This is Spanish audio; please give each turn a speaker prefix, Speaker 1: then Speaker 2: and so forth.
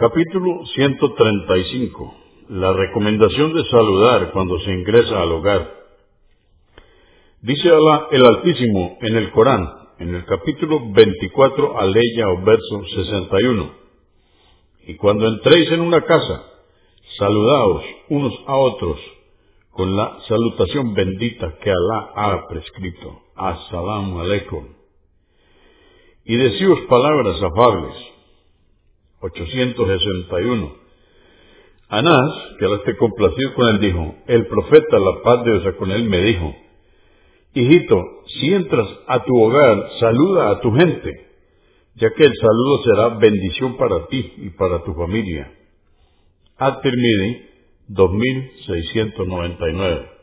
Speaker 1: Capítulo 135. La recomendación de saludar cuando se ingresa al hogar. Dice el Altísimo en el Corán, en el capítulo 24, aleya o verso 61. Y cuando entréis en una casa, saludaos unos a otros con la salutación bendita que Alá ha prescrito. Assalamu alaikum. Y decíos palabras afables. 861. Anás, que al esté complacido con él, dijo, el profeta, la paz de Dios con él, me dijo, hijito, si entras a tu hogar, saluda a tu gente, ya que el saludo será bendición para ti y para tu familia. At-Tirmidhi 2699